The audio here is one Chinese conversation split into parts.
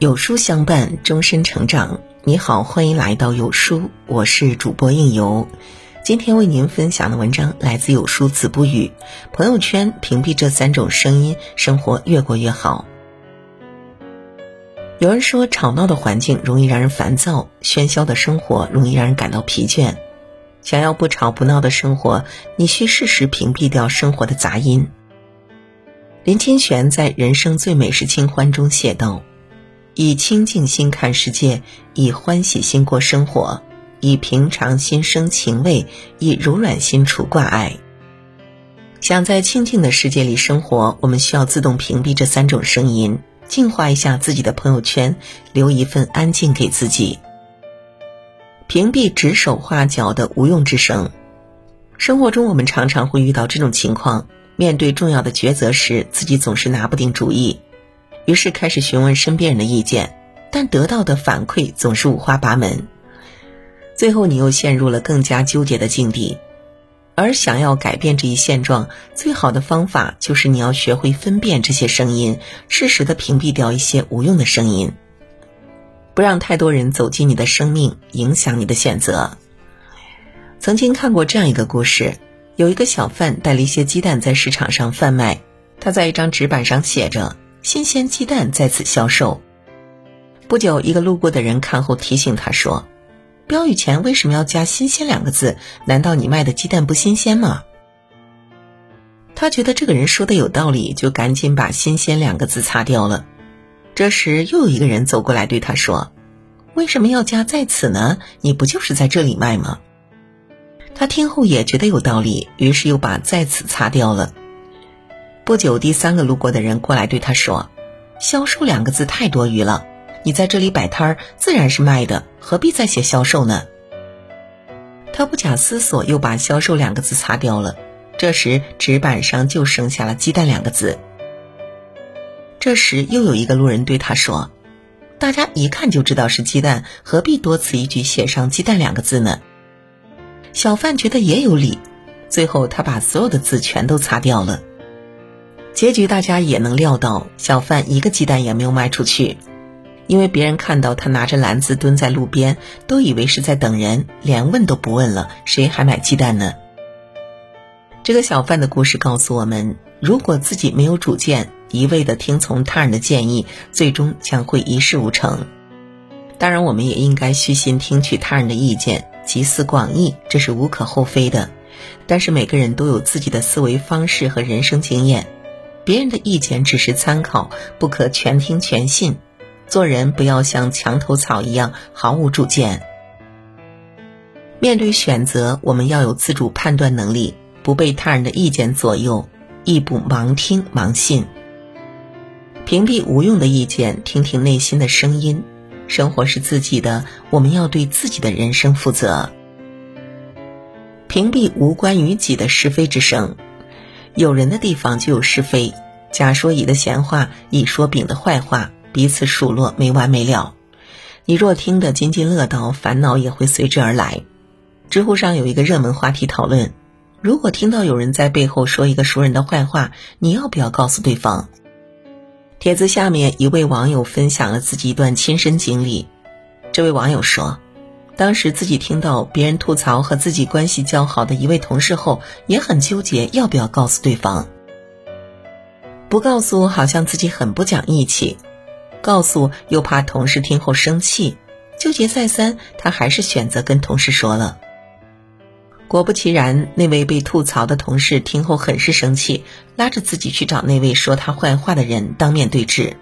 有书相伴，终身成长。你好，欢迎来到有书，我是主播应由。今天为您分享的文章来自有书子不语。朋友圈屏蔽这三种声音，生活越过越好。有人说，吵闹的环境容易让人烦躁，喧嚣的生活容易让人感到疲倦。想要不吵不闹的生活，你需适时屏蔽掉生活的杂音。林清玄在《人生最美是清欢》中写道。以清净心看世界，以欢喜心过生活，以平常心生情味，以柔软心除挂碍。想在清净的世界里生活，我们需要自动屏蔽这三种声音，净化一下自己的朋友圈，留一份安静给自己。屏蔽指手画脚的无用之声。生活中，我们常常会遇到这种情况：面对重要的抉择时，自己总是拿不定主意。于是开始询问身边人的意见，但得到的反馈总是五花八门。最后，你又陷入了更加纠结的境地。而想要改变这一现状，最好的方法就是你要学会分辨这些声音，适时的屏蔽掉一些无用的声音，不让太多人走进你的生命，影响你的选择。曾经看过这样一个故事：有一个小贩带了一些鸡蛋在市场上贩卖，他在一张纸板上写着。新鲜鸡蛋在此销售。不久，一个路过的人看后提醒他说：“标语前为什么要加‘新鲜’两个字？难道你卖的鸡蛋不新鲜吗？”他觉得这个人说的有道理，就赶紧把“新鲜”两个字擦掉了。这时，又有一个人走过来对他说：“为什么要加‘在此’呢？你不就是在这里卖吗？”他听后也觉得有道理，于是又把“在此”擦掉了。不久，第三个路过的人过来对他说：“销售两个字太多余了，你在这里摆摊儿自然是卖的，何必再写销售呢？”他不假思索又把“销售”两个字擦掉了。这时，纸板上就剩下了“鸡蛋”两个字。这时，又有一个路人对他说：“大家一看就知道是鸡蛋，何必多此一举写上‘鸡蛋’两个字呢？”小贩觉得也有理，最后他把所有的字全都擦掉了。结局大家也能料到，小贩一个鸡蛋也没有卖出去，因为别人看到他拿着篮子蹲在路边，都以为是在等人，连问都不问了，谁还买鸡蛋呢？这个小贩的故事告诉我们，如果自己没有主见，一味的听从他人的建议，最终将会一事无成。当然，我们也应该虚心听取他人的意见，集思广益，这是无可厚非的。但是每个人都有自己的思维方式和人生经验。别人的意见只是参考，不可全听全信。做人不要像墙头草一样毫无主见。面对选择，我们要有自主判断能力，不被他人的意见左右，亦不盲听盲信。屏蔽无用的意见，听听内心的声音。生活是自己的，我们要对自己的人生负责。屏蔽无关于己的是非之声。有人的地方就有是非，甲说乙的闲话，乙说丙的坏话，彼此数落没完没了。你若听得津津乐道，烦恼也会随之而来。知乎上有一个热门话题讨论：如果听到有人在背后说一个熟人的坏话，你要不要告诉对方？帖子下面一位网友分享了自己一段亲身经历。这位网友说。当时自己听到别人吐槽和自己关系较好的一位同事后，也很纠结要不要告诉对方。不告诉好像自己很不讲义气，告诉又怕同事听后生气，纠结再三，他还是选择跟同事说了。果不其然，那位被吐槽的同事听后很是生气，拉着自己去找那位说他坏话的人当面对质，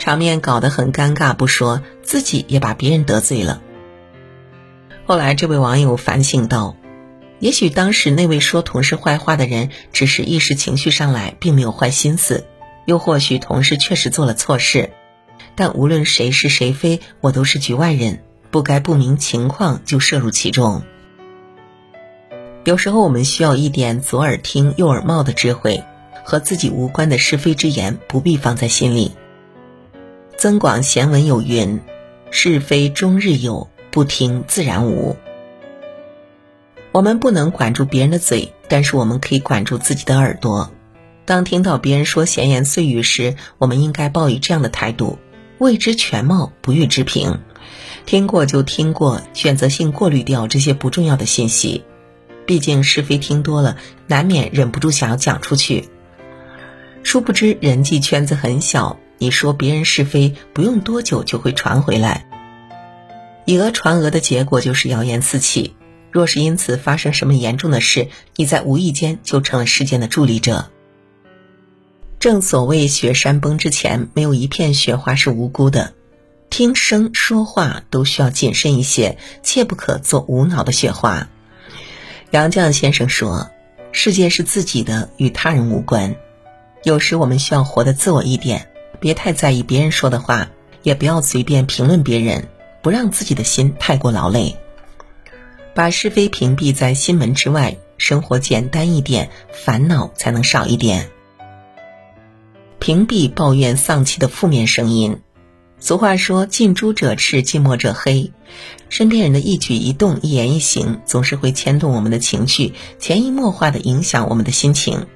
场面搞得很尴尬，不说自己也把别人得罪了。后来，这位网友反省道：“也许当时那位说同事坏话的人只是一时情绪上来，并没有坏心思；又或许同事确实做了错事。但无论谁是谁非，我都是局外人，不该不明情况就涉入其中。有时候，我们需要一点左耳听右耳冒的智慧，和自己无关的是非之言不必放在心里。”《增广贤文》有云：“是非终日有。”不听自然无。我们不能管住别人的嘴，但是我们可以管住自己的耳朵。当听到别人说闲言碎语时，我们应该抱以这样的态度：未知全貌，不予置评。听过就听过，选择性过滤掉这些不重要的信息。毕竟是非听多了，难免忍不住想要讲出去。殊不知人际圈子很小，你说别人是非，不用多久就会传回来。以讹传讹的结果就是谣言四起。若是因此发生什么严重的事，你在无意间就成了事件的助力者。正所谓雪山崩之前，没有一片雪花是无辜的。听声说话都需要谨慎一些，切不可做无脑的雪花。杨绛先生说：“世界是自己的，与他人无关。有时我们需要活得自我一点，别太在意别人说的话，也不要随便评论别人，不让自己的心太过劳累。把是非屏蔽在心门之外，生活简单一点，烦恼才能少一点。屏蔽抱怨丧气的负面声音。”俗话说：“近朱者赤，近墨者黑。”身边人的一举一动、一言一行，总是会牵动我们的情绪，潜移默化的影响我们的心情。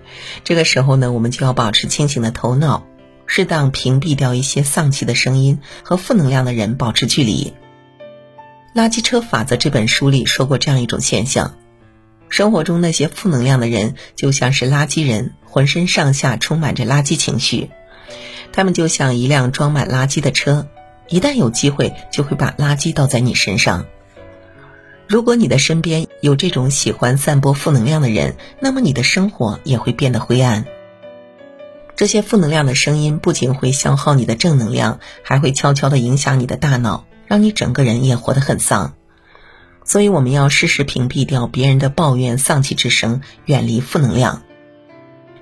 这个时候呢，我们就要保持清醒的头脑，适当屏蔽掉一些丧气的声音和负能量的人，保持距离。《垃圾车法则》这本书里说过这样一种现象：生活中那些负能量的人，就像是垃圾人，浑身上下充满着垃圾情绪。他们就像一辆装满垃圾的车，一旦有机会，就会把垃圾倒在你身上。如果你的身边有这种喜欢散播负能量的人，那么你的生活也会变得灰暗。这些负能量的声音不仅会消耗你的正能量，还会悄悄地影响你的大脑，让你整个人也活得很丧。所以，我们要适时屏蔽掉别人的抱怨、丧气之声，远离负能量。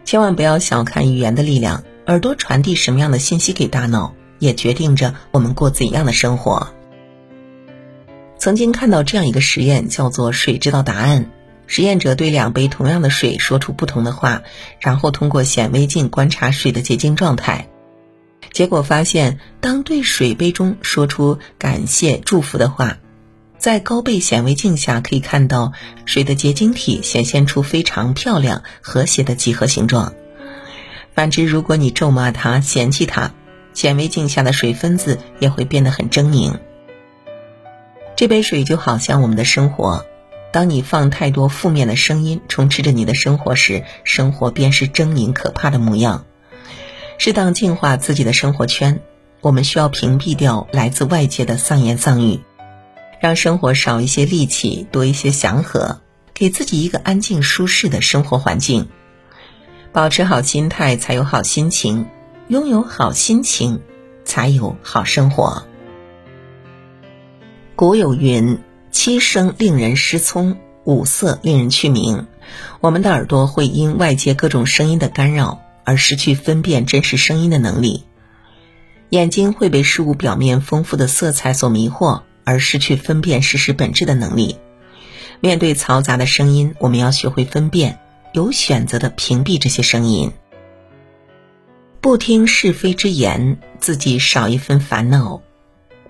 千万不要小看语言的力量。耳朵传递什么样的信息给大脑，也决定着我们过怎样的生活。曾经看到这样一个实验，叫做“水知道答案”。实验者对两杯同样的水说出不同的话，然后通过显微镜观察水的结晶状态。结果发现，当对水杯中说出感谢、祝福的话，在高倍显微镜下可以看到水的结晶体显现出非常漂亮、和谐的几何形状。反之，如果你咒骂它、嫌弃它，显微镜下的水分子也会变得很狰狞。这杯水就好像我们的生活，当你放太多负面的声音充斥着你的生活时，生活便是狰狞可怕的模样。适当净化自己的生活圈，我们需要屏蔽掉来自外界的丧言丧语，让生活少一些戾气，多一些祥和，给自己一个安静舒适的生活环境。保持好心态，才有好心情；拥有好心情，才有好生活。古有云：“七声令人失聪，五色令人去明。”我们的耳朵会因外界各种声音的干扰而失去分辨真实声音的能力；眼睛会被事物表面丰富的色彩所迷惑，而失去分辨事实本质的能力。面对嘈杂的声音，我们要学会分辨。有选择的屏蔽这些声音，不听是非之言，自己少一份烦恼；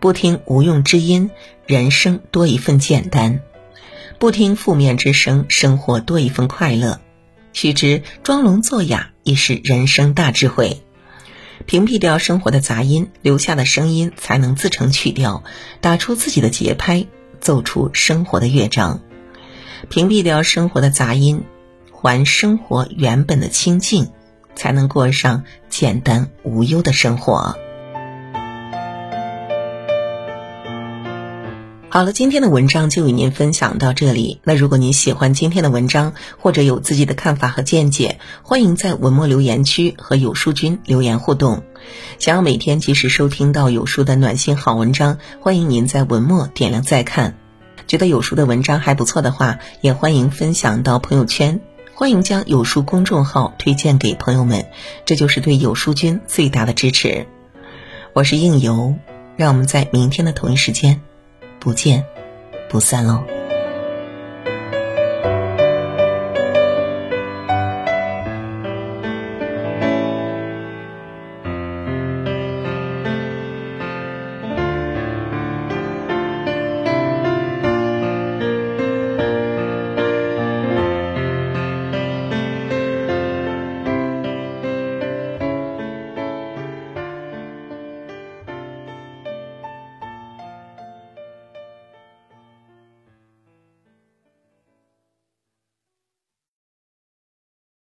不听无用之音，人生多一份简单；不听负面之声，生活多一份快乐。须知装聋作哑亦是人生大智慧。屏蔽掉生活的杂音，留下的声音才能自成曲调，打出自己的节拍，奏出生活的乐章。屏蔽掉生活的杂音。还生活原本的清静，才能过上简单无忧的生活。好了，今天的文章就与您分享到这里。那如果您喜欢今天的文章，或者有自己的看法和见解，欢迎在文末留言区和有书君留言互动。想要每天及时收听到有书的暖心好文章，欢迎您在文末点亮再看。觉得有书的文章还不错的话，也欢迎分享到朋友圈。欢迎将有书公众号推荐给朋友们，这就是对有书君最大的支持。我是应由，让我们在明天的同一时间不见不散喽。